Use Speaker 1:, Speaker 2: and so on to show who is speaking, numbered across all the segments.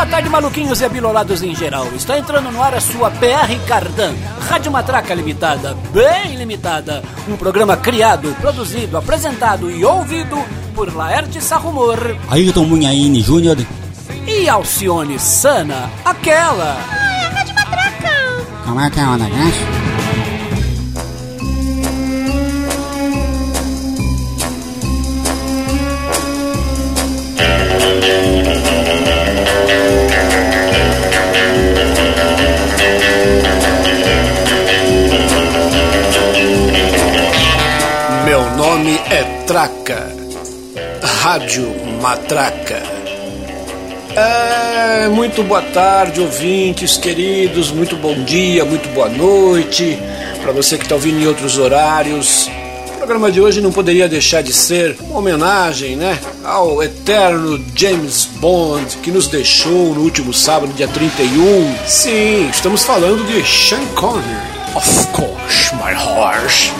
Speaker 1: Boa tarde, maluquinhos e abilolados em geral. Está entrando no ar a sua PR Cardan, Rádio Matraca Limitada, bem limitada. Um programa criado, produzido, apresentado e ouvido por Laerte Sarrumor.
Speaker 2: Ayrton Munhaine Júnior.
Speaker 1: E Alcione Sana, aquela.
Speaker 3: Ai, a Rádio Matraca.
Speaker 2: Como é que é o negócio?
Speaker 4: Matraca, Rádio Matraca. É, muito boa tarde, ouvintes queridos, muito bom dia, muito boa noite para você que está ouvindo em outros horários. O programa de hoje não poderia deixar de ser uma homenagem, né, ao eterno James Bond que nos deixou no último sábado, dia 31. Sim, estamos falando de Sean Connery. Of course, my horse.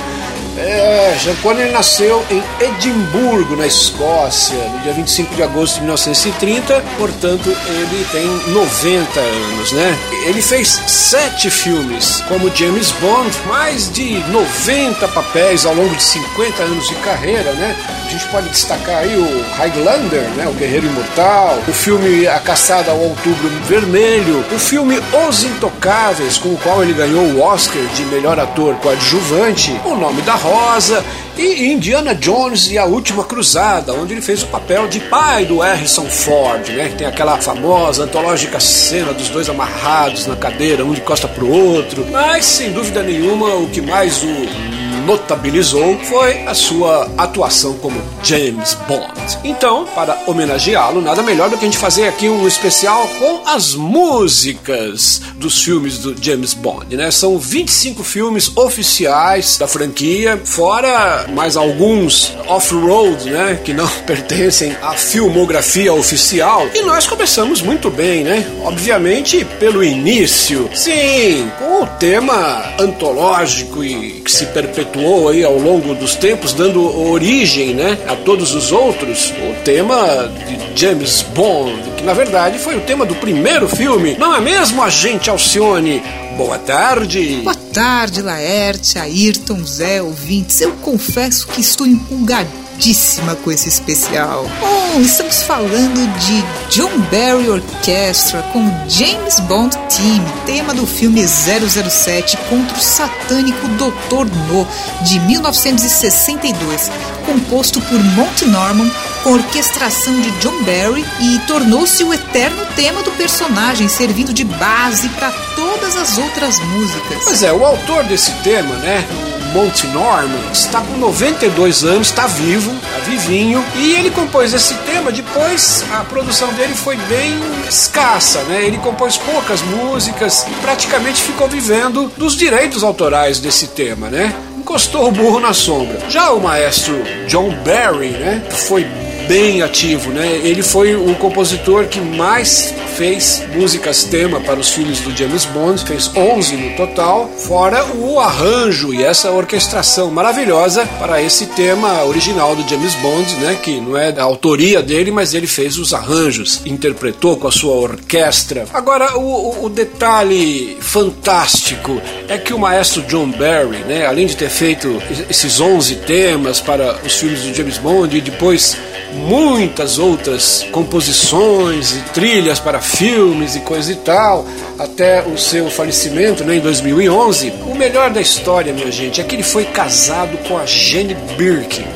Speaker 4: É, Sean Connery nasceu em Edimburgo, na Escócia, no dia 25 de agosto de 1930, portanto ele tem 90 anos, né? Ele fez sete filmes como James Bond, mais de 90 papéis ao longo de 50 anos de carreira, né? A gente pode destacar aí o Highlander, né? O Guerreiro Imortal, o filme A Caçada ao Outubro Vermelho, o filme Os Intocáveis, com o qual ele ganhou o Oscar de melhor ator coadjuvante, O Nome da Rosa, Rosa e Indiana Jones e a Última Cruzada, onde ele fez o papel de pai do Harrison Ford, né? Que tem aquela famosa antológica cena dos dois amarrados na cadeira, um de costa pro outro. Mas sem dúvida nenhuma o que mais o notabilizou foi a sua atuação como James Bond. Então, para homenageá-lo, nada melhor do que a gente fazer aqui um especial com as músicas dos filmes do James Bond, né? São 25 filmes oficiais da franquia, fora mais alguns off-road, né, que não pertencem à filmografia oficial. E nós começamos muito bem, né? Obviamente pelo início. Sim, com o tema antológico e que se perpetuou aí ao longo dos tempos, dando origem né, a todos os outros, o tema de James Bond, que na verdade foi o tema do primeiro filme, não é mesmo, agente Alcione? Boa tarde.
Speaker 5: Boa tarde, Laerte, Ayrton, Zé, ouvintes. Eu confesso que estou empolgadíssimo empolgadíssima com esse especial. Bom, estamos falando de John Barry Orchestra com James Bond Team, tema do filme 007 contra o satânico Dr. No, de 1962, composto por Monty Norman com orquestração de John Barry e tornou-se o eterno tema do personagem, servindo de base para todas as outras músicas.
Speaker 4: Pois é, o autor desse tema, né, Monty Norman, está com 92 anos, está vivo, está vivinho, e ele compôs esse tema. Depois a produção dele foi bem escassa, né? Ele compôs poucas músicas e praticamente ficou vivendo dos direitos autorais desse tema, né? Encostou o burro na sombra. Já o maestro John Barry, né, foi bem ativo, né? Ele foi o compositor que mais fez músicas tema para os filmes do James Bond, fez 11 no total, fora o arranjo e essa orquestração maravilhosa para esse tema original do James Bond, né? Que não é da autoria dele, mas ele fez os arranjos, interpretou com a sua orquestra. Agora, o, o detalhe fantástico é que o maestro John Barry, né? Além de ter feito esses 11 temas para os filmes do James Bond e depois muitas outras composições e trilhas para filmes e coisa e tal, até o seu falecimento né, em 2011. O melhor da história, minha gente, é que ele foi casado com a Jane Birkin.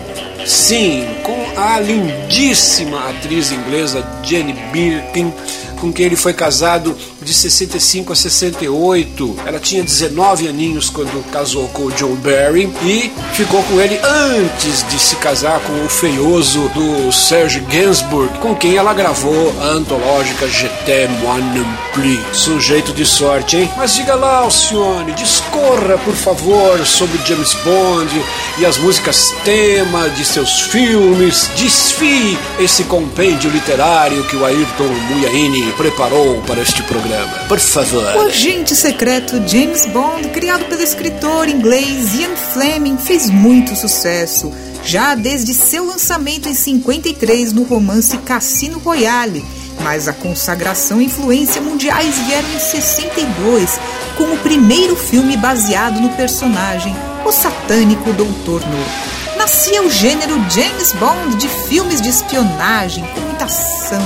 Speaker 4: Sim, com a lindíssima atriz inglesa Jane Birkin, com quem ele foi casado de 65 a 68. Ela tinha 19 aninhos quando casou com o John Barry e ficou com ele antes de se casar com o feioso do Serge Gainsbourg, com quem ela gravou a antológica GT Mon Plus. Sujeito de sorte, hein? Mas diga lá, Alcione, discorra, por favor, sobre James Bond e as músicas tema de seus filmes. Desfie esse compêndio literário que o Ayrton Muyaini preparou para este programa programa. Por favor.
Speaker 5: O agente secreto James Bond, criado pelo escritor inglês Ian Fleming, fez muito sucesso, já desde seu lançamento em 53 no romance Cassino Royale Mas a consagração e influência mundiais vieram em 62, com o primeiro filme baseado no personagem, o satânico Doutor No. Nascia o gênero James Bond de filmes de espionagem, com muita ação,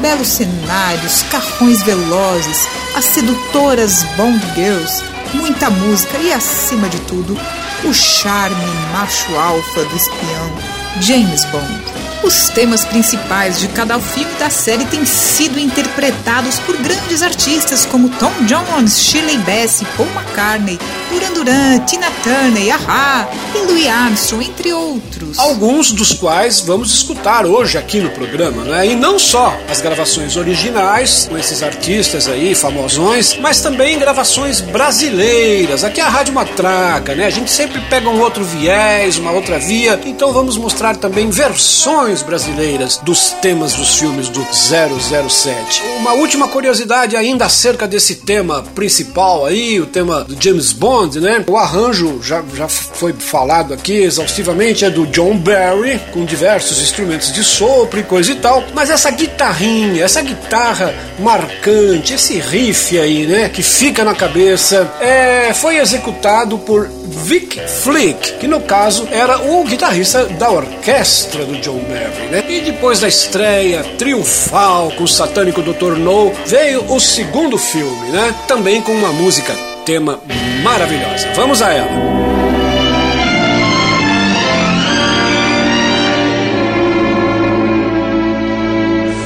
Speaker 5: belos cenários, carrões velozes, as sedutoras Bond Girls, muita música e, acima de tudo, o charme macho alfa do espião James Bond. Os temas principais de cada filme da série têm sido interpretados por grandes artistas como Tom Jones, Shirley Bassey, Paul McCartney, Duran Duran, Tina Turner, Aha e Louis Armstrong, entre outros.
Speaker 4: Alguns dos quais vamos escutar hoje aqui no programa, né? E não só as gravações originais com esses artistas aí famosões, mas também gravações brasileiras. Aqui é a Rádio Matraca, né? A gente sempre pega um outro viés, uma outra via, então vamos mostrar também versões brasileiras dos temas dos filmes do 007. Uma última curiosidade ainda acerca desse tema principal aí, o tema do James Bond, né? O arranjo já, já foi falado aqui exaustivamente, é do John Barry, com diversos instrumentos de sopro e coisa e tal, mas essa guitarrinha, essa guitarra marcante, esse riff aí, né, que fica na cabeça, é, foi executado por Vic Flick, que no caso era o guitarrista da orquestra do John Barry. Né? E depois da estreia triunfal com o satânico Dr. No, veio o segundo filme, né? Também com uma música tema maravilhosa. Vamos a ela.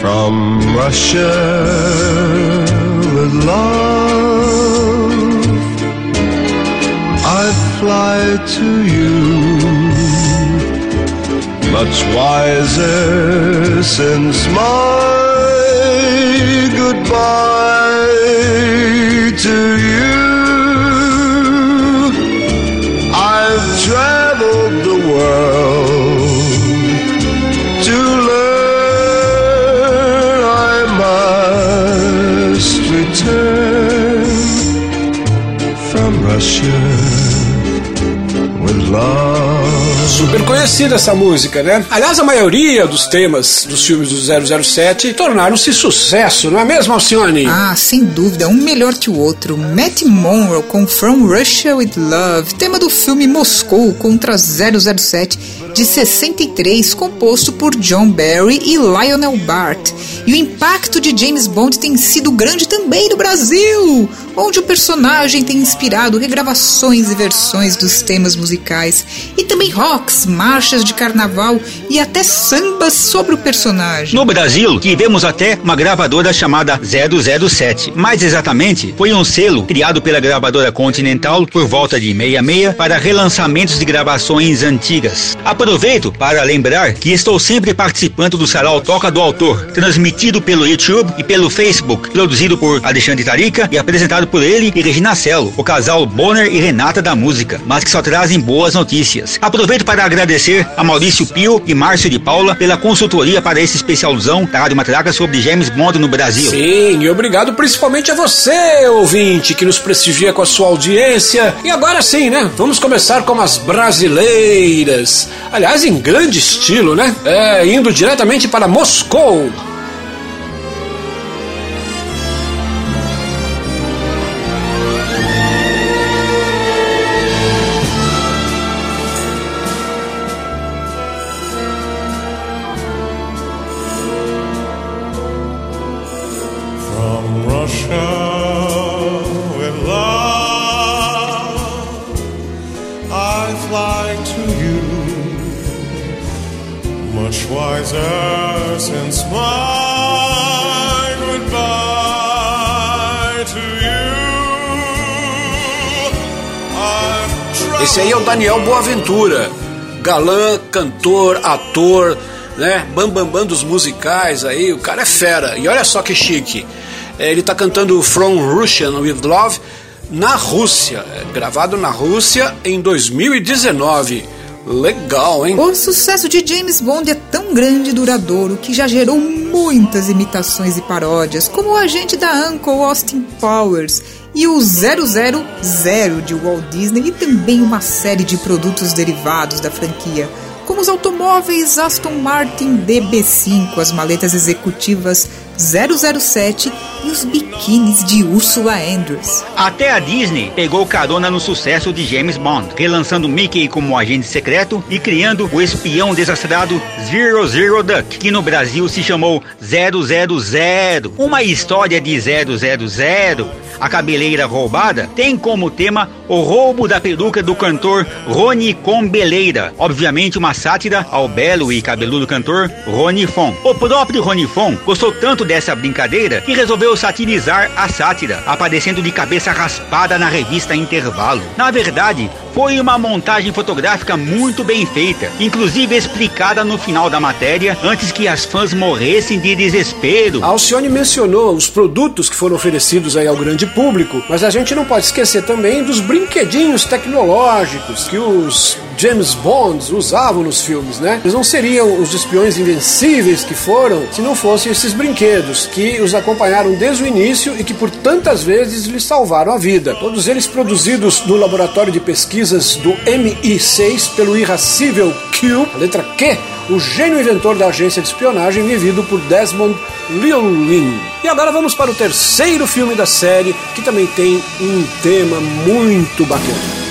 Speaker 4: From Russia with love, I fly to you. much wiser since my goodbye conhecida essa música, né? Aliás, a maioria dos temas dos filmes do 007 tornaram-se sucesso, não é mesmo, Alcione?
Speaker 5: Ah, sem dúvida, um melhor que o outro. Matt Monroe com From Russia with Love, tema do filme Moscou contra 007 de 63, composto por John Barry e Lionel Bart. E o impacto de James Bond tem sido grande também no Brasil, onde o personagem tem inspirado regravações e versões dos temas musicais, e também rocks, marchas de carnaval e até sambas sobre o personagem.
Speaker 3: No Brasil, tivemos até uma gravadora chamada 007. Mais exatamente, foi um selo criado pela gravadora Continental por volta de 66 para relançamentos de gravações antigas. Aproveito para lembrar que estou sempre participando do sarau Toca do Autor, transmitido pelo YouTube e pelo Facebook, produzido por Alexandre Tarica e apresentado por ele e Regina Celo, o casal Bonner e Renata da música, mas que só trazem boas notícias. Aproveito para agradecer a Maurício Pio e Márcio de Paula pela consultoria para esse especialzão da Rádio Matraca sobre James Bond no Brasil.
Speaker 4: Sim, e obrigado principalmente a você, ouvinte, que nos prestigia com a sua audiência. E agora sim, né? Vamos começar com as brasileiras. Aliás, em grande estilo, né? É, indo diretamente para Moscou. Daniel Boaventura, galã, cantor, ator, né? Bambambam bam, bam dos musicais aí, o cara é fera. E olha só que chique. É, ele tá cantando From Russian with Love na Rússia, é, gravado na Rússia em 2019. Legal, hein?
Speaker 5: O sucesso de James Bond é tão grande e duradouro que já gerou muitas imitações e paródias, como o agente da Uncle Austin Powers e o 000 de Walt Disney e também uma série de produtos derivados da franquia, como os automóveis Aston Martin DB5, as maletas executivas 007 e os biquínis de Ursula Andrews.
Speaker 3: Até a Disney pegou carona no sucesso de James Bond, relançando Mickey como agente secreto e criando o espião desastrado Zero Zero Duck, que no Brasil se chamou 000. Uma história de 000 a cabeleira roubada, tem como tema o roubo da peruca do cantor Rony Combeleira, obviamente uma sátira ao belo e cabeludo cantor Rony Fon. O próprio Rony Fon gostou tanto dessa brincadeira que resolveu satirizar a sátira, aparecendo de cabeça raspada na revista Intervalo. Na verdade, foi uma montagem fotográfica muito bem feita, inclusive explicada no final da matéria, antes que as fãs morressem de desespero.
Speaker 4: A Alcione mencionou os produtos que foram oferecidos aí ao grande público, mas a gente não pode esquecer também dos brinquedinhos tecnológicos que os James Bonds usavam nos filmes, né? Eles não seriam os espiões invencíveis que foram se não fossem esses brinquedos que os acompanharam desde o início e que por tantas vezes lhes salvaram a vida. Todos eles produzidos no laboratório de pesquisas do MI6 pelo irracível Q, letra Q, o gênio inventor da agência de espionagem vivido por Desmond Llewellyn. E agora vamos para o terceiro filme da série, que também tem um tema muito bacana.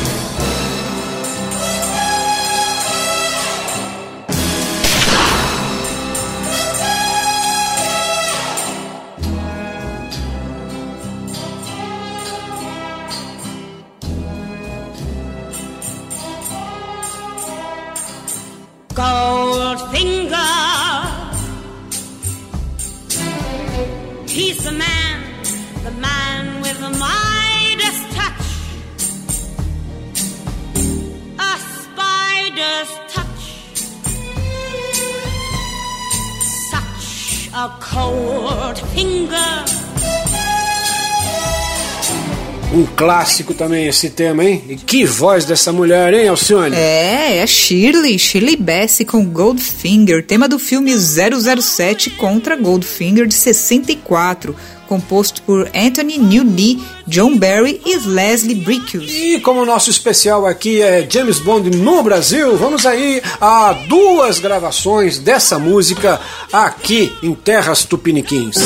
Speaker 4: Clássico também esse tema, hein? E que voz dessa mulher, hein, Alcione?
Speaker 5: É, é Shirley, Shirley Bassey com Goldfinger, tema do filme 007 contra Goldfinger de 64 composto por Anthony Newley, John Barry e Leslie Bricusse.
Speaker 4: E como o nosso especial aqui é James Bond no Brasil, vamos aí a duas gravações dessa música aqui em Terras Tupiniquins.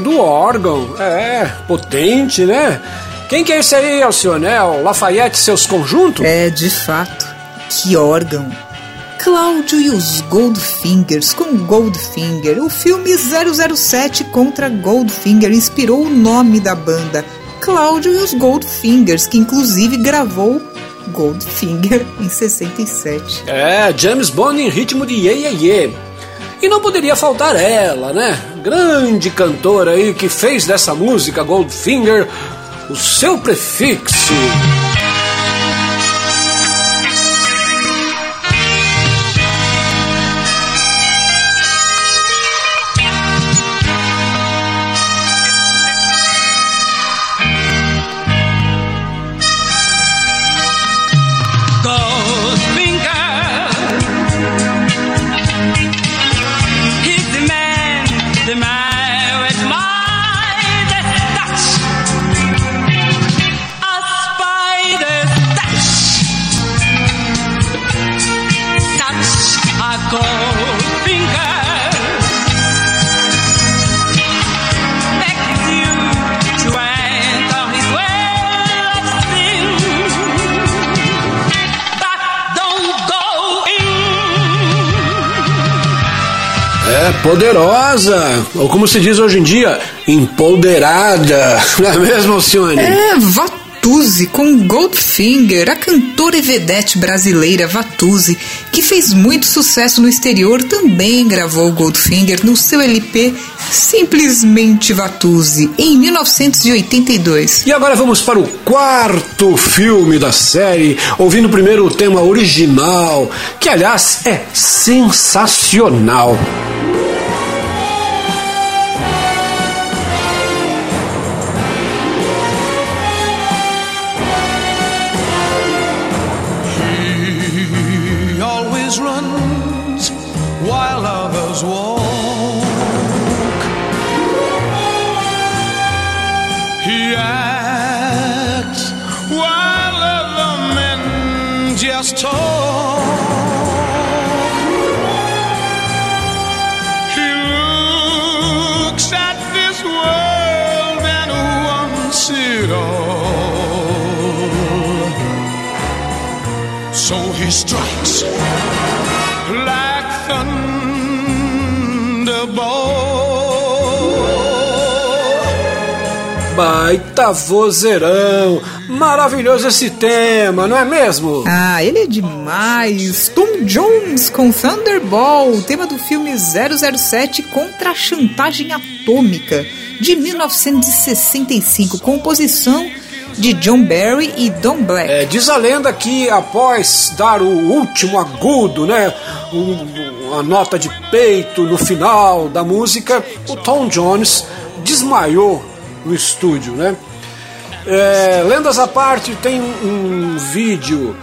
Speaker 4: Do órgão. É, potente, né? Quem que é esse aí, Alcionel? Lafayette e seus conjuntos?
Speaker 5: É, de fato. Que órgão. Cláudio e os Goldfingers com Goldfinger. O filme 007 contra Goldfinger inspirou o nome da banda, Cláudio e os Goldfingers, que inclusive gravou Goldfinger em 67.
Speaker 4: É, James Bond em ritmo de Ye Ye Ye. E não poderia faltar ela, né? Grande cantora aí que fez dessa música Goldfinger o seu prefixo. É, poderosa, ou como se diz hoje em dia, empoderada, não é mesmo, Alcione?
Speaker 5: É, Vatuzzi com Goldfinger, a cantora e vedete brasileira Vatuzzi, que fez muito sucesso no exterior, também gravou Goldfinger no seu LP Simplesmente Vatuzzi, em 1982.
Speaker 4: E agora vamos para o quarto filme da série, ouvindo primeiro o tema original, que aliás é sensacional. Baita vozeirão! Maravilhoso esse tema, não é mesmo?
Speaker 5: Ah, ele é demais! Tom Jones com Thunderball, tema do filme 007 contra a chantagem atômica, de 1965, composição de John Barry e Don Black.
Speaker 4: É, diz a lenda que após dar o último agudo, né, um, uma nota de peito no final da música, o Tom Jones desmaiou no estúdio, né? É, lendas à parte, tem um vídeo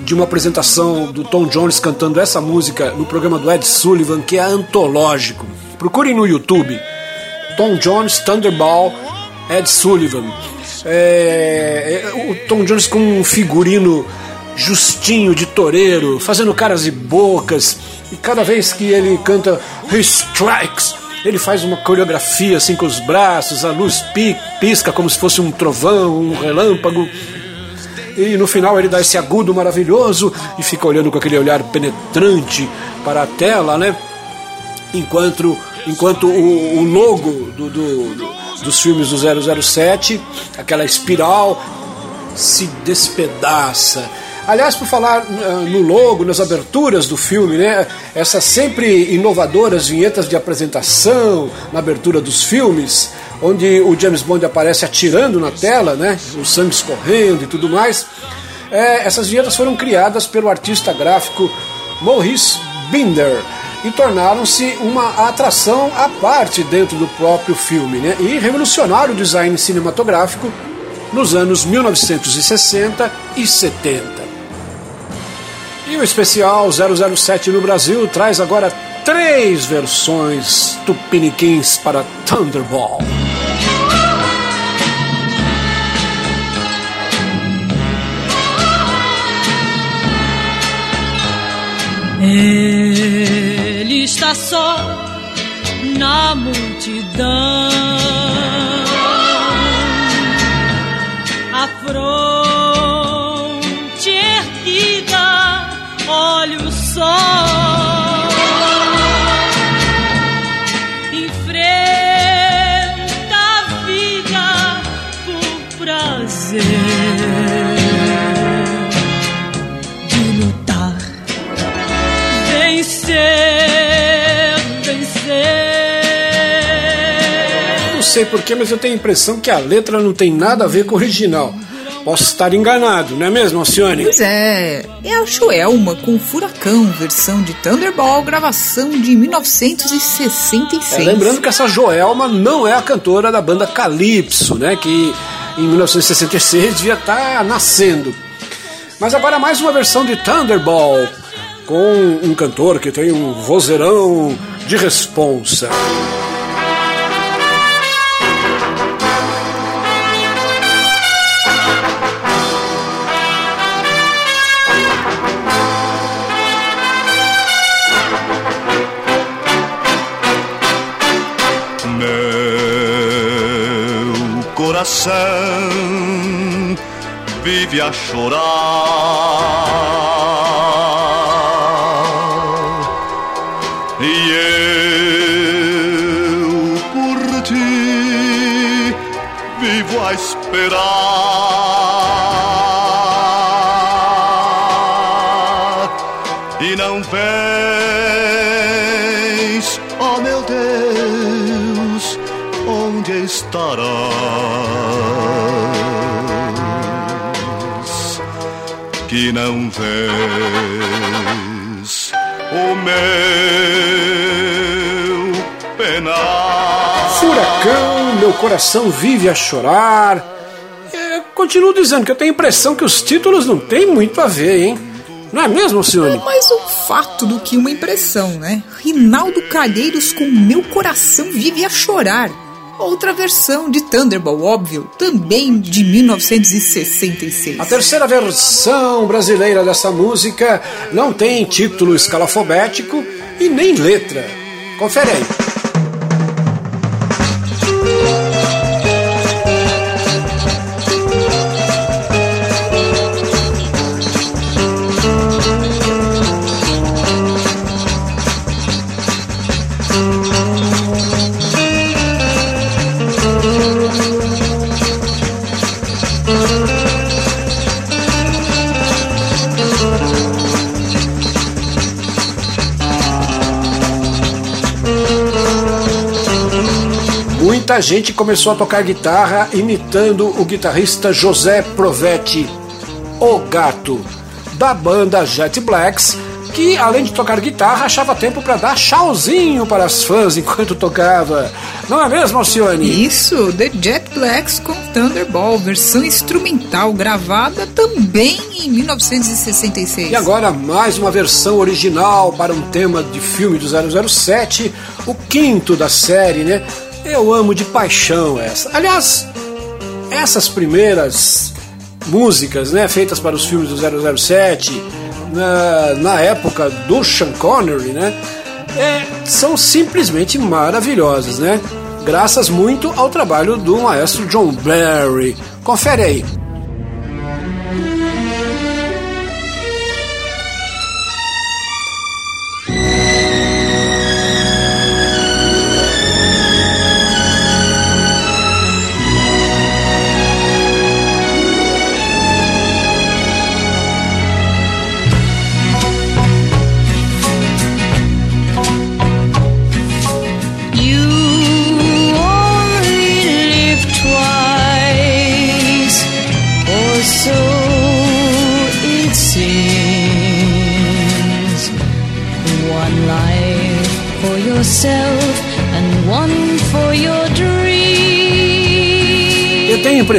Speaker 4: de uma apresentação do Tom Jones cantando essa música no programa do Ed Sullivan que é antológico. Procurem no YouTube. Tom Jones Thunderball Ed Sullivan. É, é, o Tom Jones com um figurino justinho de toureiro, fazendo caras e bocas, e cada vez que ele canta He Strikes, ele faz uma coreografia assim com os braços, a luz pisca como se fosse um trovão, um relâmpago. E no final ele dá esse agudo maravilhoso e fica olhando com aquele olhar penetrante para a tela, né? Enquanto, enquanto o, o logo do, do, do, dos filmes do 007, aquela espiral, se despedaça. Aliás, por falar no logo, nas aberturas do filme, né? Essas sempre inovadoras vinhetas de apresentação na abertura dos filmes, onde o James Bond aparece atirando na tela, né? O sangue escorrendo e tudo mais. É, essas vinhetas foram criadas pelo artista gráfico Maurice Binder e tornaram-se uma atração à parte dentro do próprio filme, né? E revolucionaram o design cinematográfico nos anos 1960 e 70. E o especial 007 no Brasil traz agora três versões tupiniquins para Thunderball.
Speaker 6: Ele está só na multidão. A
Speaker 4: sei porquê, mas eu tenho a impressão que a letra não tem nada a ver com o original. Posso estar enganado, não é mesmo, Alcione?
Speaker 5: Pois é, é a Joelma com Furacão, versão de Thunderball, gravação de 1966.
Speaker 4: É, lembrando que essa Joelma não é a cantora da banda Calypso, né? Que em 1966 devia estar nascendo. Mas agora mais uma versão de Thunderball com um cantor que tem um vozeirão de responsa.
Speaker 7: Vive a chorar. E eu por ti vivo a esperar. Que não vês o meu penar.
Speaker 4: Furacão, meu coração vive a chorar. É, continuo dizendo que eu tenho a impressão que os títulos não têm muito a ver, hein? Não é mesmo,
Speaker 5: É
Speaker 4: Alcione?
Speaker 5: mais um fato do que uma impressão, né? Rinaldo Calheiros com Meu Coração Vive a Chorar. Outra versão de Thunderball, óbvio, também de 1966.
Speaker 4: A terceira versão brasileira dessa música não tem título escalafobético e nem letra. Confere aí. Gente começou a tocar guitarra imitando o guitarrista José Provetti, o gato, da banda Jet Blacks, que além de tocar guitarra, achava tempo para dar tchauzinho para as fãs enquanto tocava. Não é mesmo, Alcione?
Speaker 5: Isso, The Jet Blacks com Thunderball, versão instrumental gravada também em 1966.
Speaker 4: E agora mais uma versão original para um tema de filme do 007, o quinto da série, né? Eu amo de paixão essa. Aliás, essas primeiras músicas, né, feitas para os filmes do 007, na, na época do Sean Connery, né, é, são simplesmente maravilhosas, né? Graças muito ao trabalho do maestro John Barry. Confere aí.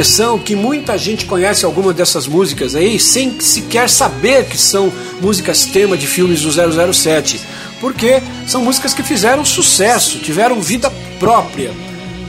Speaker 4: Impressão que muita gente conhece alguma dessas músicas aí sem sequer saber que são músicas tema de filmes do 007, porque são músicas que fizeram sucesso, tiveram vida própria.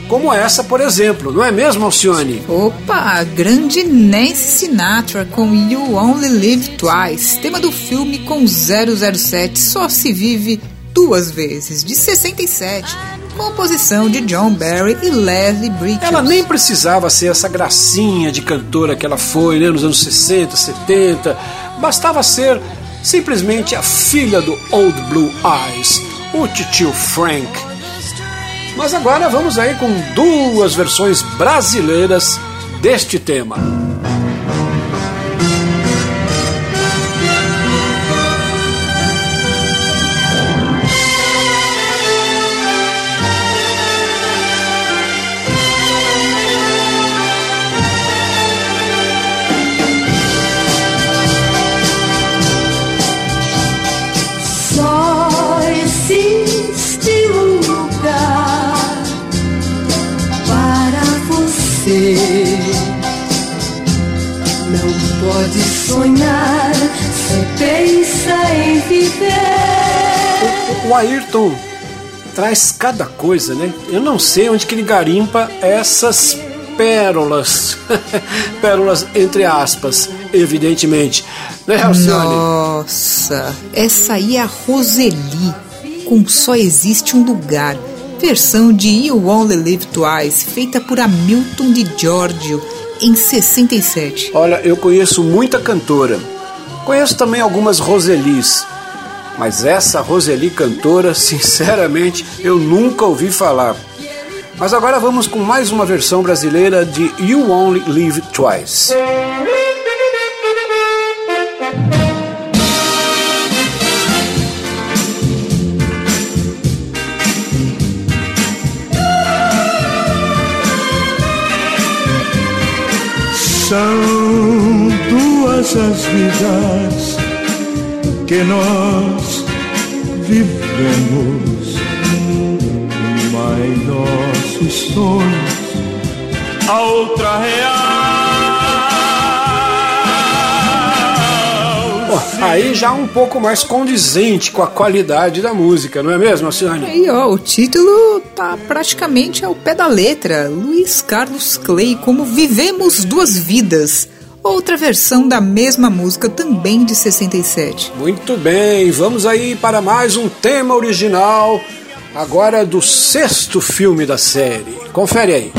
Speaker 4: Como essa, por exemplo, não é mesmo, Alcione?
Speaker 5: Opa, grande Nancy Sinatra com You Only Live Twice, tema do filme com 007 Só se vive duas vezes, de 67 composição de John Barry e Leslie Brickell.
Speaker 4: Ela nem precisava ser essa gracinha de cantora que ela foi né, nos anos 60, 70. Bastava ser simplesmente a filha do Old Blue Eyes, o titio Frank. Mas agora vamos aí com duas versões brasileiras deste tema. Ayrton traz cada coisa, né? Eu não sei onde que ele garimpa essas pérolas. pérolas entre aspas, evidentemente. Né, Alcione?
Speaker 5: Nossa, essa aí é a Roseli, com Só Existe um Lugar. Versão de You Only Live Twice, feita por Hamilton de Giorgio em 67.
Speaker 4: Olha, eu conheço muita cantora. Conheço também algumas Roselis. Mas essa Roseli cantora, sinceramente, eu nunca ouvi falar. Mas agora vamos com mais uma versão brasileira de You Only Live Twice.
Speaker 8: São duas as vidas que nós vivemos, mas nossos sonhos, a outra real.
Speaker 4: Aí já um pouco mais condizente com a qualidade da música, não é mesmo, Alcione?
Speaker 5: Aí, ó, o título tá praticamente ao pé da letra. Luiz Carlos Clay, como Vivemos Duas Vidas. Outra versão da mesma música, também de 67.
Speaker 4: Muito bem, vamos aí para mais um tema original, agora do sexto filme da série. Confere aí.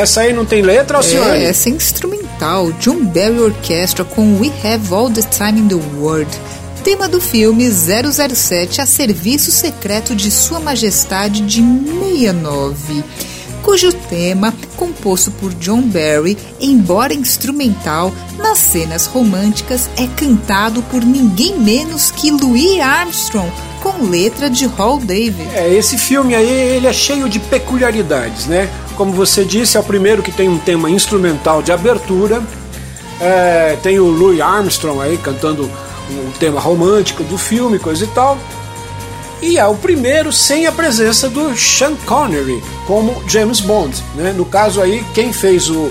Speaker 4: Essa aí não tem letra, Alcione?
Speaker 5: É, essa é instrumental. John Barry Orchestra com We Have All the Time in the World. Tema do filme 007 a serviço secreto de Sua Majestade de 69 cujo tema, composto por John Barry, embora instrumental, nas cenas românticas é cantado por ninguém menos que Louis Armstrong, com letra de Hall David.
Speaker 4: É, esse filme aí, ele é cheio de peculiaridades, né? Como você disse, é o primeiro que tem um tema instrumental de abertura. É, tem o Louis Armstrong aí cantando o tema romântico do filme, coisa e tal. E é o primeiro sem a presença do Sean Connery como James Bond. Né? No caso aí, quem fez o,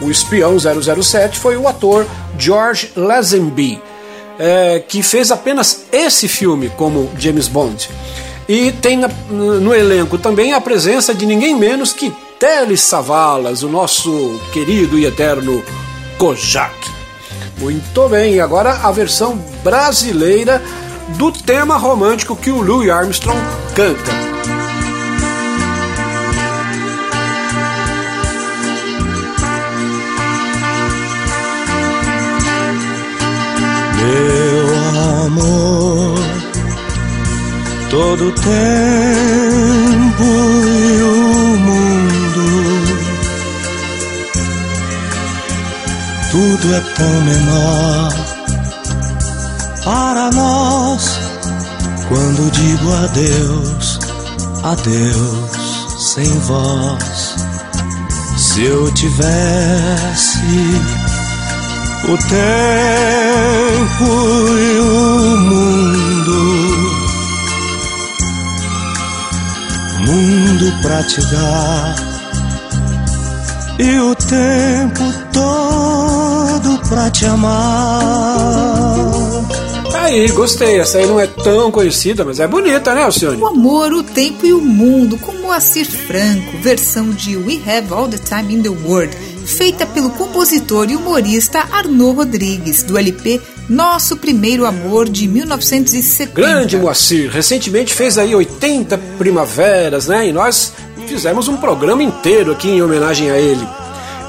Speaker 4: o espião 007 foi o ator George Lazenby, é, que fez apenas esse filme como James Bond. E tem no elenco também a presença de ninguém menos que Teles Savalas, o nosso querido e eterno Kojak. Muito bem, agora a versão brasileira do tema romântico que o Louis Armstrong canta.
Speaker 8: Meu amor, todo tempo e o mundo, tudo é tão menor para nós. Quando digo adeus, adeus sem voz. Se eu tivesse o tempo e o mundo, mundo pra te dar, e o tempo todo pra te amar
Speaker 4: aí, gostei. Essa aí não é tão conhecida, mas é bonita, né, Alcione?
Speaker 5: O Amor, o Tempo e o Mundo, com Moacir Franco, versão de We Have All the Time in the World, feita pelo compositor e humorista Arnaud Rodrigues, do LP Nosso Primeiro Amor de 1970.
Speaker 4: Grande Moacir, recentemente fez aí 80 primaveras, né? E nós fizemos um programa inteiro aqui em homenagem a ele.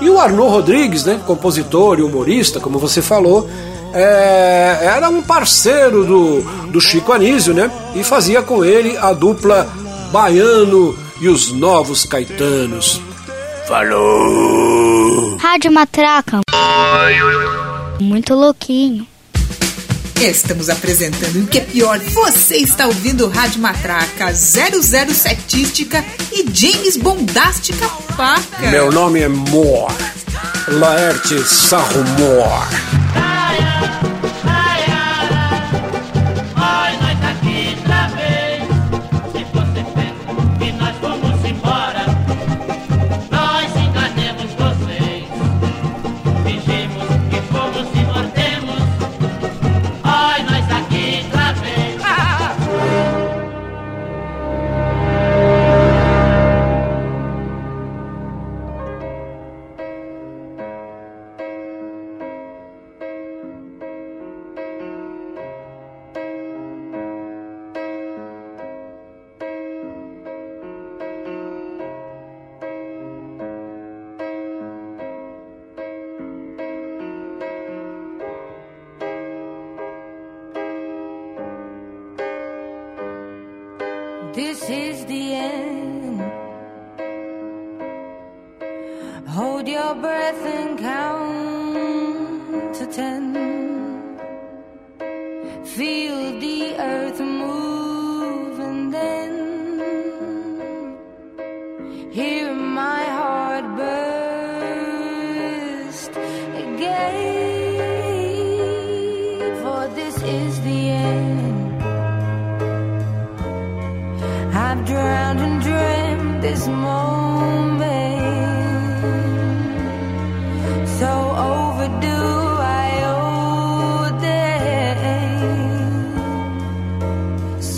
Speaker 4: E o Arnaud Rodrigues, né, compositor e humorista, como você falou, é, era um parceiro do, do Chico Anísio, né? E fazia com ele a dupla Baiano e os Novos Caetanos. Falou!
Speaker 9: Rádio Matraca. Muito louquinho.
Speaker 5: Estamos apresentando o que é pior, você está ouvindo Rádio Matraca 00 Setística e James Bondástica Paca.
Speaker 4: Meu nome é Moore, Laerte Sarro Moore.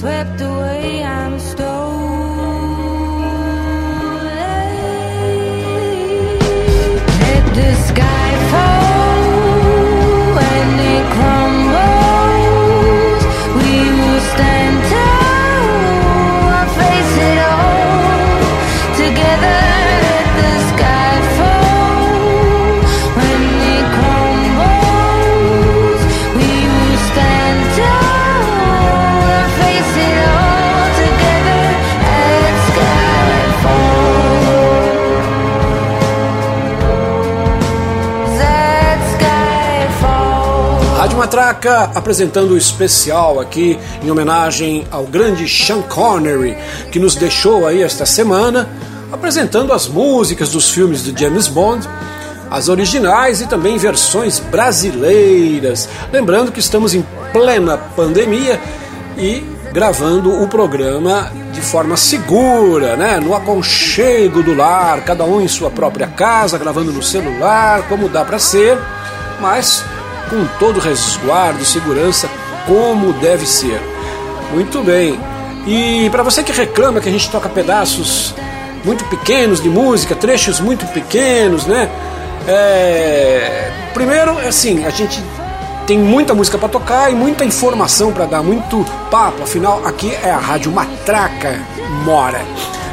Speaker 10: Together the
Speaker 4: Apresentando o especial aqui em homenagem ao grande Sean Connery, que nos deixou aí esta semana, apresentando as músicas dos filmes de James Bond, as originais e também versões brasileiras. Lembrando que estamos em plena pandemia e gravando o programa de forma segura, né? No aconchego do lar, cada um em sua própria casa, gravando no celular, como dá para ser, mas com todo resguardo, segurança, como deve ser. Muito bem. E para você que reclama que a gente toca pedaços muito pequenos de música, trechos muito pequenos, né? É... Primeiro, assim, a gente tem muita música para tocar e muita informação para dar, muito papo. Afinal, aqui é a Rádio Matraca Mora.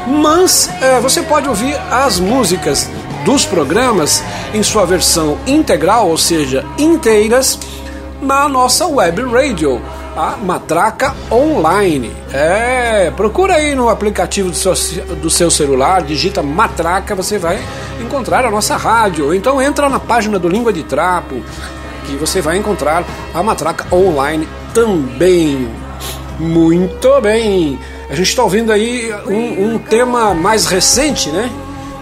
Speaker 4: Mas é, você pode ouvir as músicas dos programas em sua versão integral, ou seja, inteiras, na nossa web radio, a Matraca Online. É, procura aí no aplicativo do seu, do seu celular, digita Matraca, você vai encontrar a nossa rádio. Então entra na página do Língua de Trapo, que você vai encontrar a Matraca Online também. Muito bem. A gente está ouvindo aí um, um, tema mais recente, né?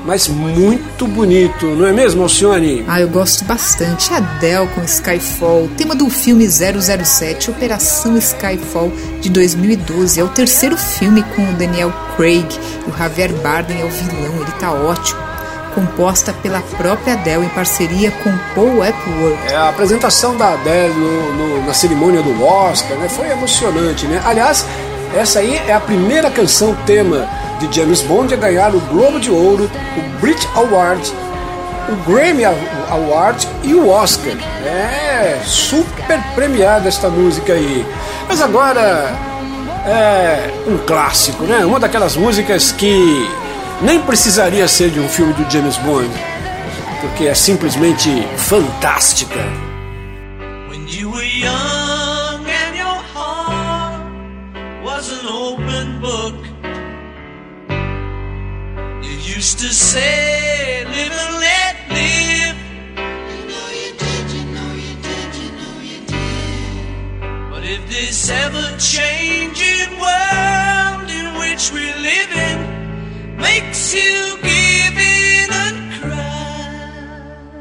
Speaker 4: Mas muito bonito, não é mesmo, Alcione?
Speaker 5: Ah, eu gosto bastante. Adele com Skyfall, tema do filme 007, Operação Skyfall de 2012. É o terceiro filme com o Daniel Craig e o Javier Bardem é o vilão, ele tá ótimo composta pela própria Adele em parceria com Paul Epworth.
Speaker 4: É, a apresentação da Adele no, no, na cerimônia do Oscar né, foi emocionante, né? Aliás, essa aí é a primeira canção tema de James Bond a ganhar o Globo de Ouro, o Brit Award, o Grammy Award e o Oscar. É super premiada esta música aí. Mas agora é um clássico, né? Uma daquelas músicas que nem precisaria ser de um filme do James Bond, porque é simplesmente fantástica. When you were young used to say, live and let live. You know you did, you know you did, you know you did. But if this ever changing world in which we live in makes you give in and cry.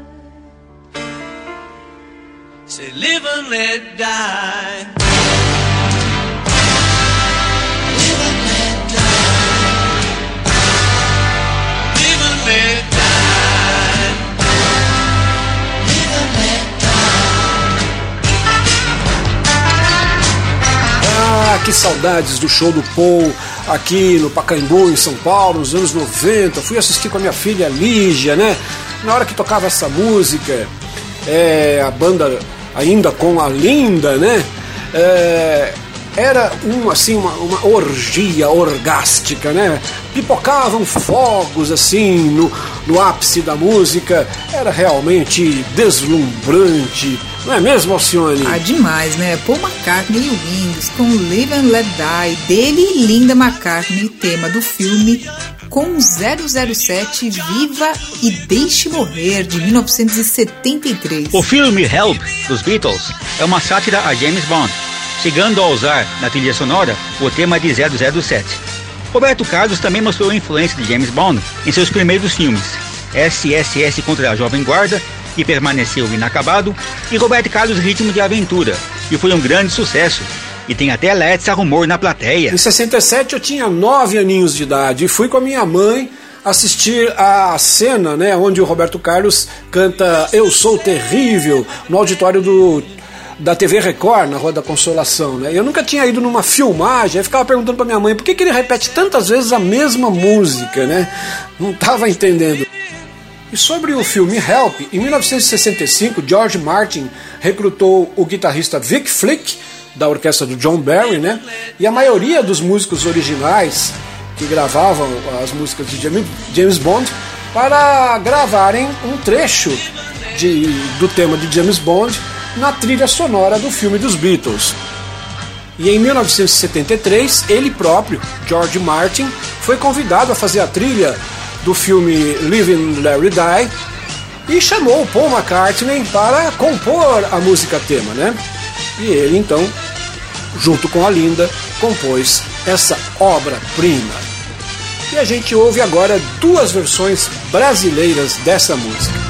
Speaker 4: Say, live and let die. Que saudades do show do Paul aqui no Pacaembu, em São Paulo, nos anos 90. Fui assistir com a minha filha Lígia, né? Na hora que tocava essa música, é, a banda ainda com a Linda, né? É, era um, assim, uma, uma, orgia orgástica, né? Pipocavam fogos assim no, no ápice da música, era realmente deslumbrante, não é mesmo, Alcione?
Speaker 5: Ah, demais, né? Paul McCartney e o Wings com Live and Let Die, dele e Linda McCartney, tema do filme com 007 Viva e Deixe Morrer, de 1973.
Speaker 3: O filme Help, dos Beatles, é uma sátira a James Bond chegando a usar na trilha sonora o tema de 007. Roberto Carlos também mostrou a influência de James Bond em seus primeiros filmes, SSS contra a Jovem Guarda, que permaneceu inacabado, e Roberto Carlos Ritmo de Aventura, que foi um grande sucesso, e tem até Let's Rumor na plateia.
Speaker 4: Em 67 eu tinha nove aninhos de idade e fui com a minha mãe assistir a cena, né, onde o Roberto Carlos canta Eu Sou Terrível no auditório do da TV Record, na Rua da Consolação, né? Eu nunca tinha ido numa filmagem, aí ficava perguntando para minha mãe por que, que ele repete tantas vezes a mesma música, né? Não estava entendendo. E sobre o filme Help, em 1965, George Martin recrutou o guitarrista Vic Flick, da orquestra do John Barry, né? E a maioria dos músicos originais que gravavam as músicas de James Bond para gravarem um trecho de, do tema de James Bond na trilha sonora do filme dos Beatles. E em 1973, ele próprio, George Martin, foi convidado a fazer a trilha do filme Live Larry Die e chamou Paul McCartney para compor a música tema, né? E ele então, junto com a Linda, compôs essa obra-prima. E a gente ouve agora duas versões brasileiras dessa música.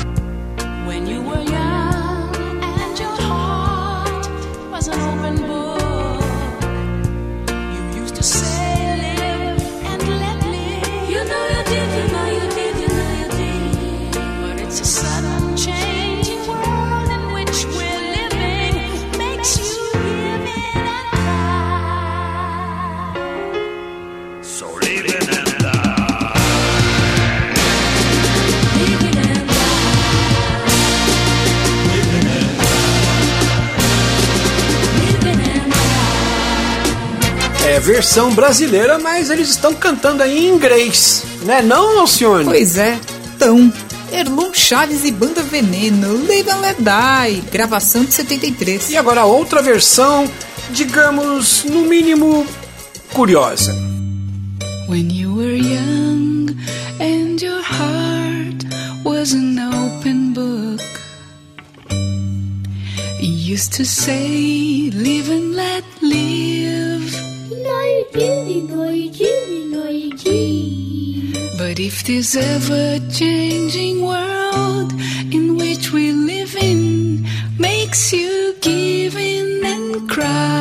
Speaker 4: Versão brasileira, mas eles estão cantando aí em inglês, né? Não, Alcione?
Speaker 5: Pois é, tão. Erlon Chaves e Banda Veneno, Live and Let Die, gravação de 73.
Speaker 4: E agora outra versão, digamos, no mínimo curiosa.
Speaker 11: When you were young and your heart was an open book You used to say live and let live But if this ever changing world in which we live in makes you give in and cry.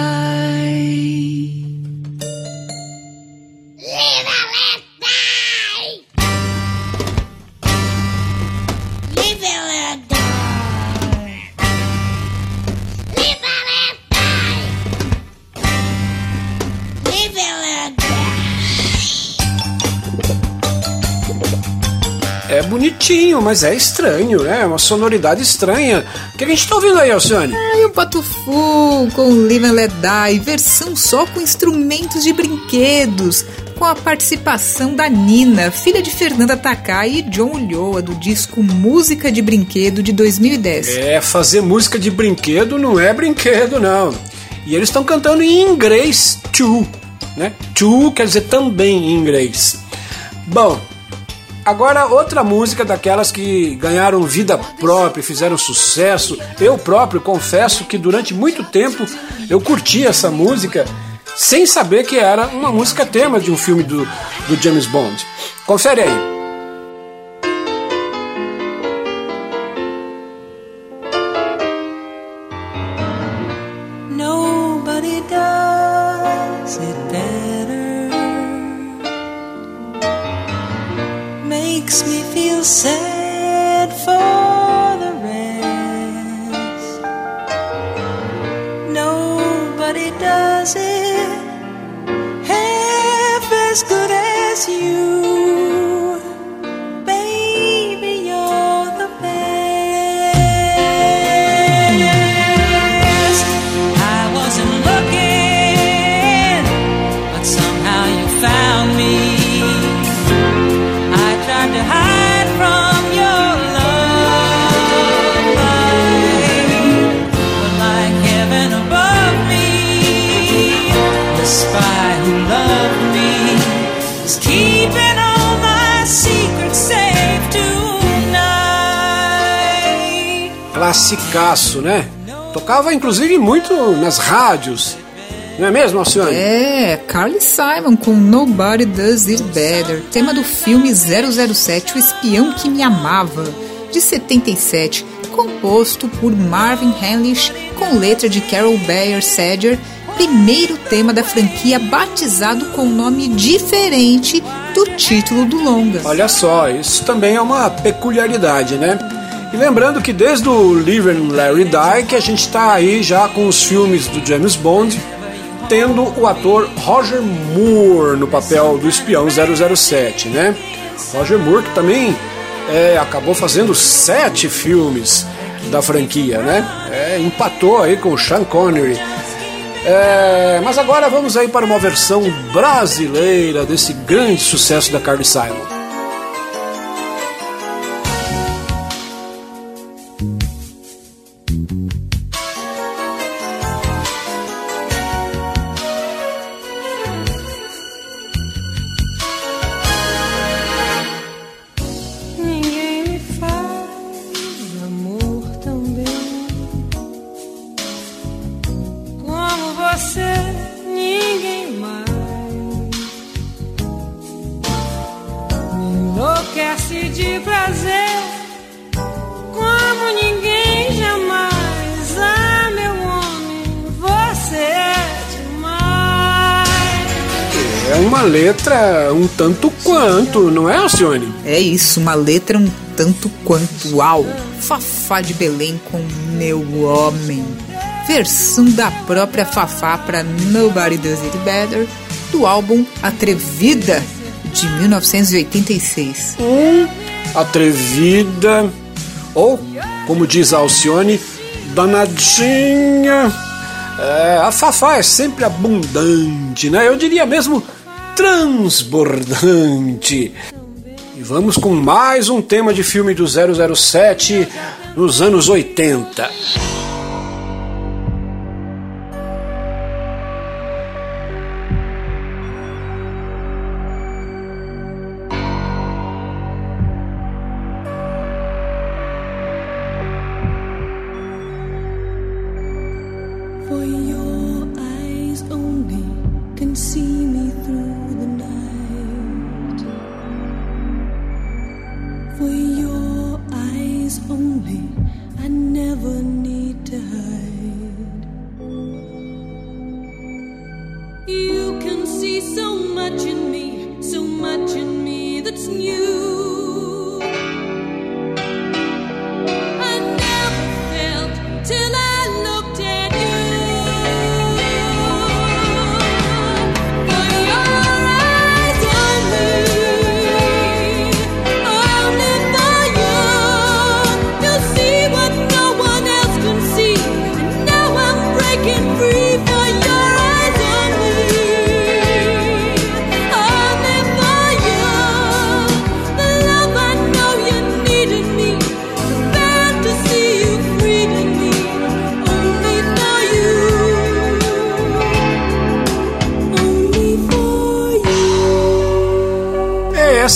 Speaker 4: Mas é estranho, né? É uma sonoridade estranha. O que a gente tá ouvindo aí, Alcione?
Speaker 5: Ai, o Pato Fu com Live and Let Die, versão só com instrumentos de brinquedos, com a participação da Nina, filha de Fernanda Takai e John Ulloa, do disco Música de Brinquedo de 2010.
Speaker 4: É, fazer música de brinquedo não é brinquedo, não. E eles estão cantando em inglês, too, né? To quer dizer também em inglês. Bom, agora outra música daquelas que ganharam vida própria, fizeram sucesso. Eu próprio confesso que durante muito tempo eu curti essa música sem saber que era uma música tema de um filme do, do James Bond. Confere aí. Classicaço, né? Tocava inclusive muito nas rádios. Não é mesmo, Alcione?
Speaker 5: É, Carly Simon com Nobody Does It Better, tema do filme 007 O Espião que Me Amava, de 77, composto por Marvin Hamlish com letra de Carol Bayer Sager, primeiro tema da franquia batizado com um nome diferente do título do longa.
Speaker 4: Olha só, isso também é uma peculiaridade, né? E lembrando que desde o Live and Larry Die que a gente está aí já com os filmes do James Bond, tendo o ator Roger Moore no papel do espião 007, né? Roger Moore que também é, acabou fazendo sete filmes da franquia, né? É, empatou aí com o Sean Connery. É, mas agora vamos aí para uma versão brasileira desse grande sucesso da Carly Simon. Uma letra um tanto quanto, não é, Alcione?
Speaker 5: É isso, uma letra um tanto quanto. Uau! Fafá de Belém com Meu Homem. Versão da própria Fafá para Nobody Does It Better, do álbum Atrevida, de 1986.
Speaker 4: Hum, atrevida, ou, como diz a Alcione, danadinha. É, a Fafá é sempre abundante, né? Eu diria mesmo transbordante. E vamos com mais um tema de filme do 007 nos anos 80.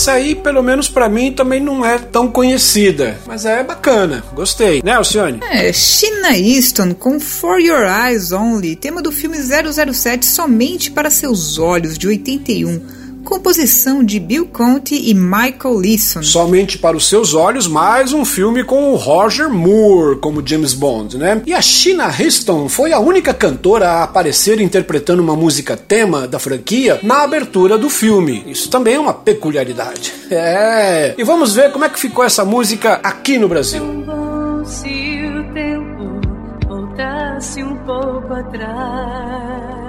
Speaker 4: Essa aí, pelo menos pra mim, também não é tão conhecida. Mas é bacana, gostei. Né, Alcione?
Speaker 5: É, China Easton com For Your Eyes Only, tema do filme 007 Somente para Seus Olhos, de 81. Composição de Bill Conti e Michael Leeson.
Speaker 4: Somente para os seus olhos, mais um filme com o Roger Moore como James Bond, né? E a China Easton foi a única cantora a aparecer interpretando uma música tema da franquia na abertura do filme. Isso também é uma peculiaridade. É. E vamos ver como é que ficou essa música aqui no Brasil.
Speaker 11: se o tempo voltasse um pouco atrás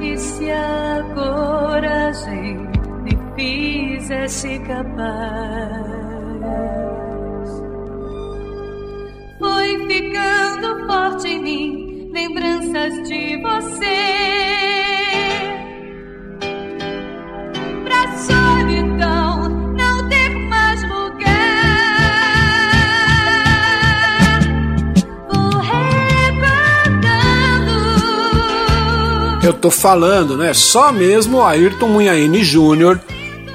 Speaker 11: e se a coragem me fizesse capaz. Foi ficando forte em mim lembranças de você. Pra solidão
Speaker 4: Eu tô falando, né? Só mesmo Ayrton Munhaine Jr.,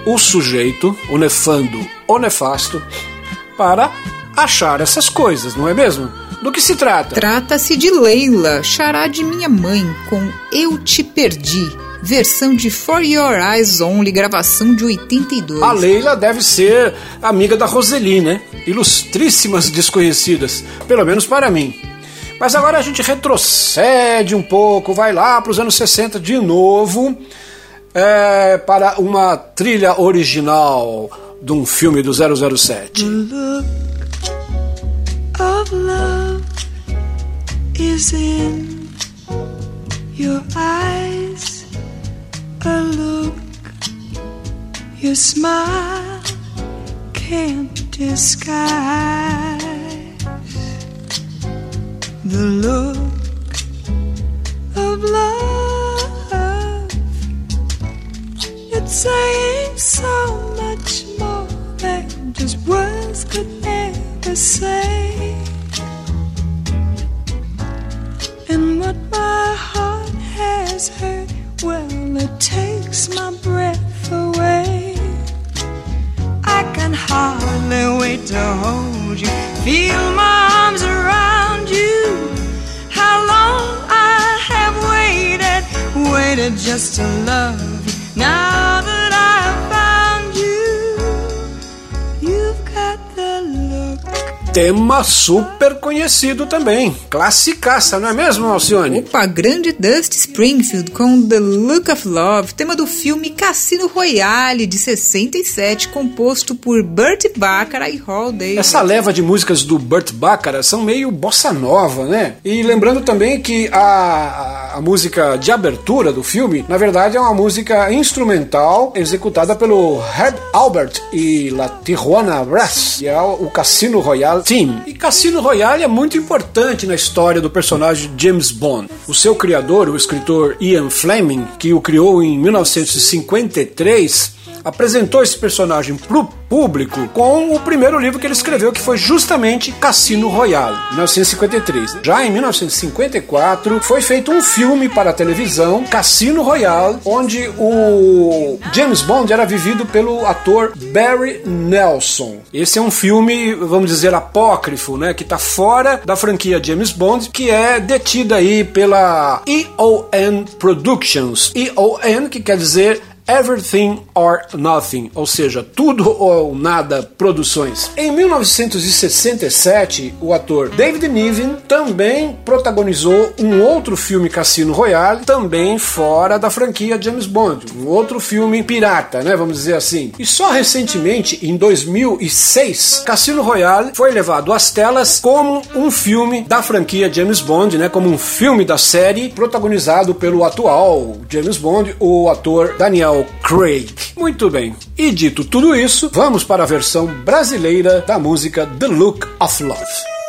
Speaker 4: o sujeito, o nefando, o nefasto, para achar essas coisas, não é mesmo? Do que se trata?
Speaker 5: Trata-se de Leila, xará de minha mãe, com Eu Te Perdi, versão de For Your Eyes Only, gravação de 82.
Speaker 4: A Leila deve ser amiga da Roseli, né? Ilustríssimas desconhecidas, pelo menos para mim. Mas agora a gente retrocede um pouco, vai lá para os anos 60 de novo, é, para uma trilha original de um filme do 007.
Speaker 8: look of love is in your eyes. A look your smile can't disguise. The look of love. It's saying so much more than just words could ever say. And what my heart has heard, well, it takes my breath away. I can hardly wait to hold you, feel my arms around you. How long I have waited, waited just to love you. Now that I've
Speaker 4: tema super conhecido também. Classicaça, não é mesmo, Alcione?
Speaker 5: Opa, grande Dusty Springfield com The Look of Love, tema do filme Cassino Royale de 67, composto por Burt Bacharach e Hall Davis.
Speaker 4: Essa leva de músicas do Burt Bacharach são meio bossa nova, né? E lembrando também que a, a música de abertura do filme, na verdade, é uma música instrumental executada pelo Red Albert e La Tijuana Brass, que é o Cassino Royale Team. E Cassino Royale é muito importante na história do personagem James Bond. O seu criador, o escritor Ian Fleming, que o criou em 1953, apresentou esse personagem pro público com o primeiro livro que ele escreveu, que foi justamente Cassino Royale, 1953. Já em 1954 foi feito um filme para a televisão, Cassino Royale, onde o James Bond era vivido pelo ator Barry Nelson. Esse é um filme, vamos dizer, apócrifo, né, que está fora da franquia James Bond, que é detida aí pela EON Productions. EON, que quer dizer Everything or Nothing, ou seja, tudo ou nada produções. Em 1967, o ator David Niven também protagonizou um outro filme Cassino Royale, também fora da franquia James Bond, um outro filme pirata, né, vamos dizer assim. E só recentemente, em 2006, Cassino Royale foi levado às telas como um filme da franquia James Bond, né, como um filme da série protagonizado pelo atual James Bond, o ator Daniel Craig. Muito bem. E dito tudo isso, vamos para a versão brasileira da música The Look of Love.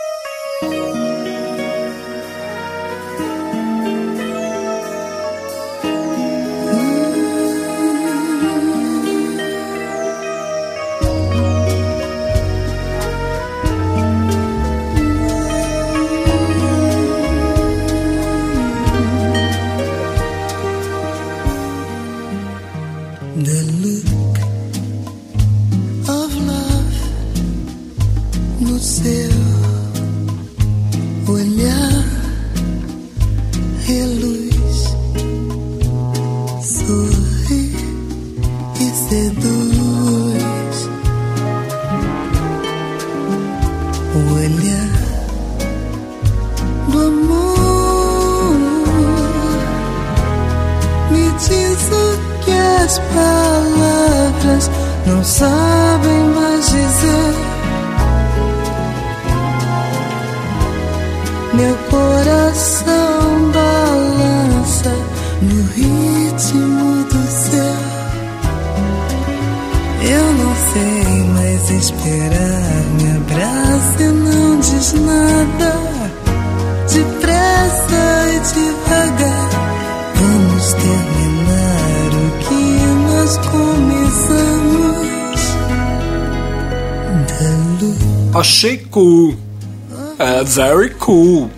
Speaker 4: Very cool.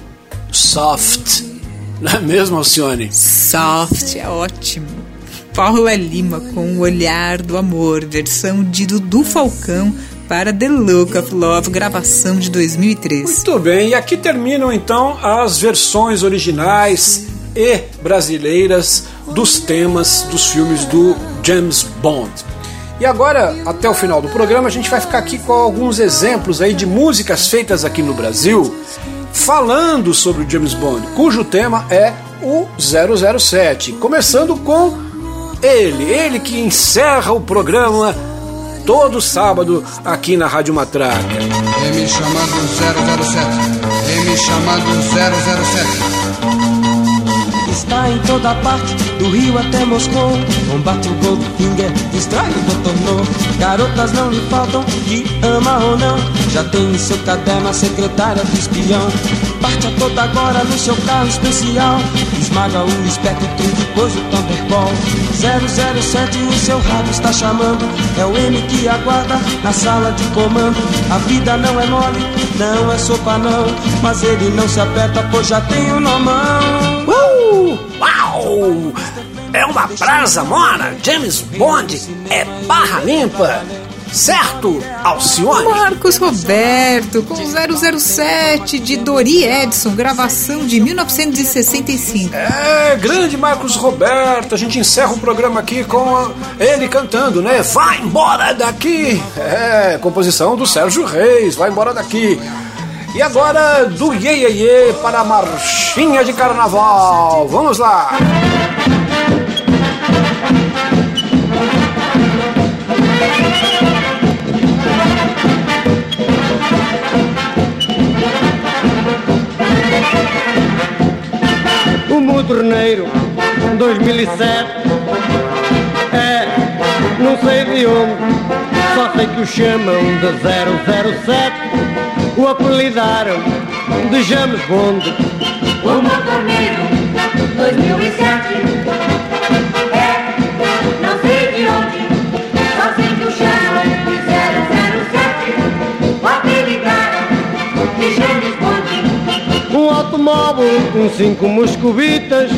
Speaker 4: Soft. Não é mesmo, Alcione?
Speaker 5: Soft é ótimo. Paula Lima com o olhar do amor, versão de Dudu Falcão para The Look of Love, gravação de 2003.
Speaker 4: Muito bem, e aqui terminam então as versões originais e brasileiras dos temas dos filmes do James Bond. E agora, até o final do programa, a gente vai ficar aqui com alguns exemplos aí de músicas feitas aqui no Brasil, falando sobre o James Bond, cujo tema é o 007. Começando com ele, ele que encerra o programa todo sábado aqui na Rádio Matraca.
Speaker 12: M chamado 007. M chamado 007.
Speaker 13: Está em toda parte, do Rio até Moscou. Combate o Goldfinger, distrai o. No. Garotas não lhe faltam, que ama ou não. Já tem em seu caderno a secretária do espião. Parte a toda agora no seu carro especial. Esmaga o espectro depois o Thunderball. 007 o seu rádio está chamando. É o M que aguarda na sala de comando. A vida não é mole, não é sopa não. Mas ele não se aperta, pois já tem o nomão.
Speaker 1: Uau! É uma brasa mora! James Bond é barra limpa!
Speaker 4: Certo, Alcione?
Speaker 5: Marcos Roberto, com 007 de Dori Edson, gravação de 1965.
Speaker 4: É, grande Marcos Roberto. A gente encerra o programa aqui com a- ele cantando, né? Vai embora daqui! É, composição do Sérgio Reis, vai embora daqui. E agora do Iê Iê Iê para a Marchinha de Carnaval. Vamos lá!
Speaker 14: O Moderneiro 2007 É, não sei de onde Só sei que o chamam de 007 O apelidaram de James Bond.
Speaker 10: O motorneiro 2007 É, não sei de onde Só sei que o chamam de 007 O apelidaram de James Bond.
Speaker 14: Um automóvel com cinco moscovitas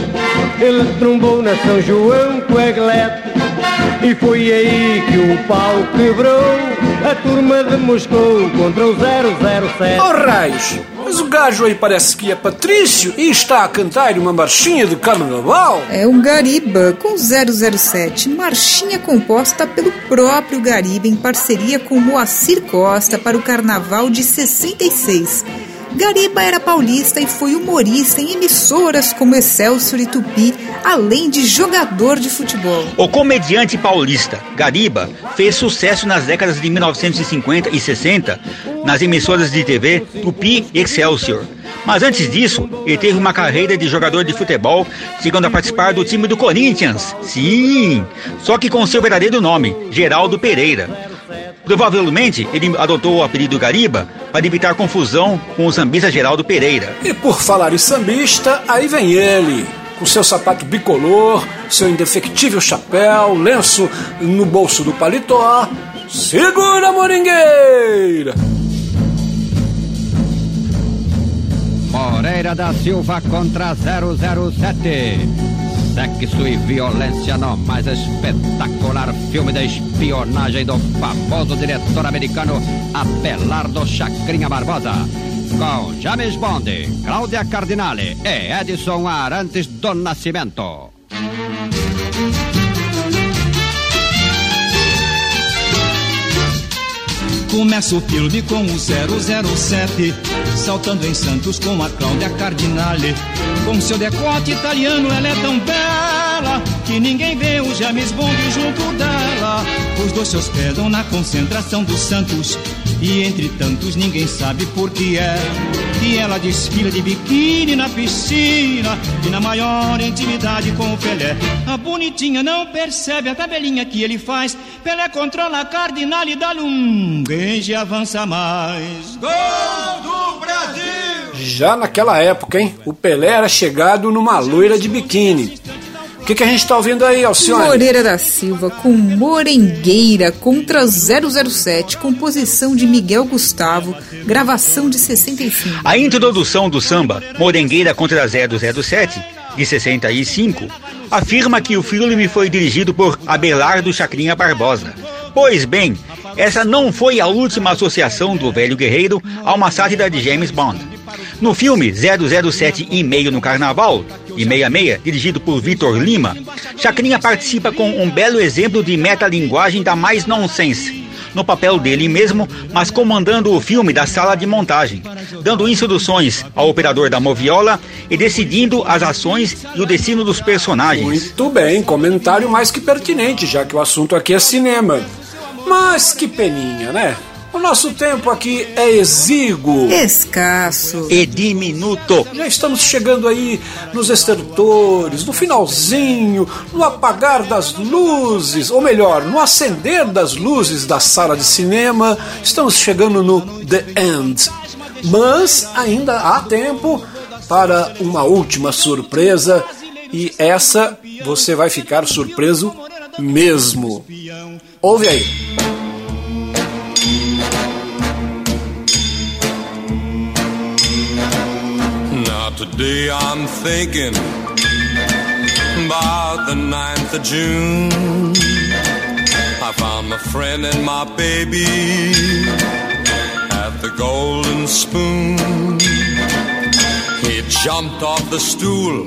Speaker 14: Ele trombou na São João com a Glete E foi aí que o pau quebrou A turma de Moscou contra o 007
Speaker 4: Oh, raios! Mas o gajo aí parece que é Patrício e está a cantar uma marchinha de carnaval.
Speaker 5: É o Gariba com 007, marchinha composta pelo próprio Gariba em parceria com Moacir Costa para o Carnaval de 66. Gariba era paulista e foi humorista em emissoras como Excelsior e Tupi, além de jogador de futebol.
Speaker 3: O comediante paulista Gariba fez sucesso nas décadas de 1950 e 60 nas emissoras de TV Tupi e Excelsior. Mas antes disso, ele teve uma carreira de jogador de futebol, chegando a participar do time do Corinthians. Sim, só que com seu verdadeiro nome, Geraldo Pereira. Provavelmente ele adotou o apelido Gariba para evitar confusão com o sambista Geraldo Pereira.
Speaker 4: E por falar em sambista, aí vem ele, com seu sapato bicolor, seu indefectível chapéu, lenço no bolso do paletó. Segura a moringueira!
Speaker 15: Moreira da Silva contra 007. Sexo e violência no mais espetacular filme da espionagem do famoso diretor americano Abelardo Chacrinha Barbosa. Com James Bond, Cláudia Cardinale e Edson Arantes do Nascimento.
Speaker 16: Começa o filme com o 007 Saltando em Santos com a Cláudia Cardinale. Com seu decote italiano ela é tão bela Que ninguém vê o James Bond junto dela Os dois se hospedam na concentração dos Santos E entre tantos ninguém sabe por que é Que ela desfila de biquíni na piscina E na maior intimidade com o Pelé A bonitinha não percebe a tabelinha que ele faz Pelé controla a Cardinale e dá-lhe um beijo e avança mais Gol do Brasil!
Speaker 4: Já naquela época, hein? O Pelé era chegado numa loira de biquíni. O que, que a gente tá ouvindo aí, Alcione?
Speaker 5: Moreira da Silva com Morengueira contra 007, composição de Miguel Gustavo, gravação de 65.
Speaker 3: A introdução do samba Morengueira contra 007, de 65, afirma que o filme foi dirigido por Abelardo Chacrinha Barbosa. Pois bem, essa não foi a última associação do velho guerreiro a uma sátira de James Bond. No filme 007 e meio no Carnaval, e 66, dirigido por Vitor Lima, Chacrinha participa com um belo exemplo de metalinguagem da mais nonsense, no papel dele mesmo, mas comandando o filme da sala de montagem, dando instruções ao operador da moviola e decidindo as ações e o destino dos personagens.
Speaker 4: Muito bem, comentário mais que pertinente, já que o assunto aqui é cinema. Mas que peninha, né? O nosso tempo aqui é exíguo.
Speaker 5: Escasso.
Speaker 3: E diminuto.
Speaker 4: Já estamos chegando aí nos estertores, no finalzinho, no apagar das luzes, ou melhor, no acender das luzes da sala de cinema. Estamos chegando no The End. Mas ainda há tempo para uma última surpresa e essa você vai ficar surpreso mesmo. Ouve aí.
Speaker 7: Today I'm thinking about the 9th of June. I found my friend and my baby at the Golden Spoon. He jumped off the stool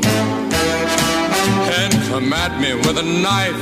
Speaker 7: and come at me with a knife.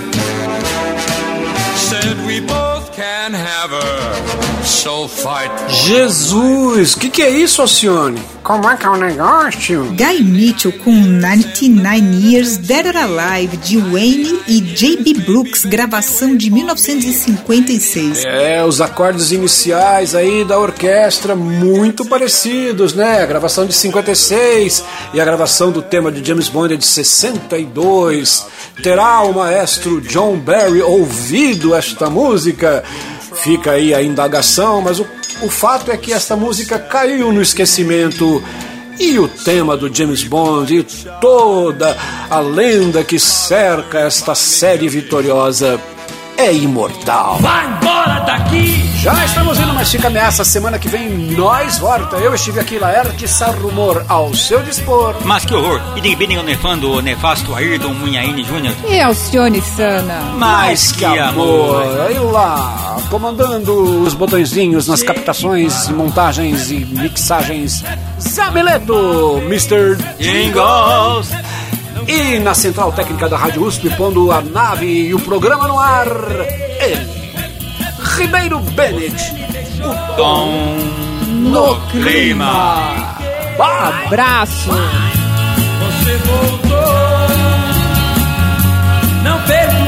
Speaker 7: Said we both can have her, so fight.
Speaker 4: Jesus, o que, que é isso, Alcione? Como é que é o negócio?
Speaker 5: Guy Mitchell com 99 Years Dead or Alive de Wayne e J.B. Brooks, gravação de 1956.
Speaker 4: É, os acordes iniciais aí da orquestra muito parecidos, né? A gravação de 56 e a gravação do tema de James Bond é de 62. Terá o maestro John Barry ouvido esta música? Fica aí a indagação, mas o, o fato é que esta música caiu no esquecimento. E o tema do James Bond e toda a lenda que cerca esta série vitoriosa é imortal.
Speaker 1: Vai embora daqui!
Speaker 4: Já estamos indo, mas fica ameaça. Semana que vem nós volta. Eu estive aqui, Laerte Rumor ao seu dispor.
Speaker 3: Mas que horror! E de bem o nefando, o nefasto Ayrton Munhaine Júnior.
Speaker 17: E Alcione Sana.
Speaker 3: Mas que amor!
Speaker 4: Aí lá, comandando os botõezinhos nas captações, e montagens e mixagens, Zamileto, Mr.
Speaker 3: Jingles!
Speaker 4: E na central técnica da Rádio USP, pondo a nave e o programa no ar, ele, Ribeiro Bennett, o
Speaker 3: tom
Speaker 4: no clima.
Speaker 17: Abraço.
Speaker 18: Você voltou, não perde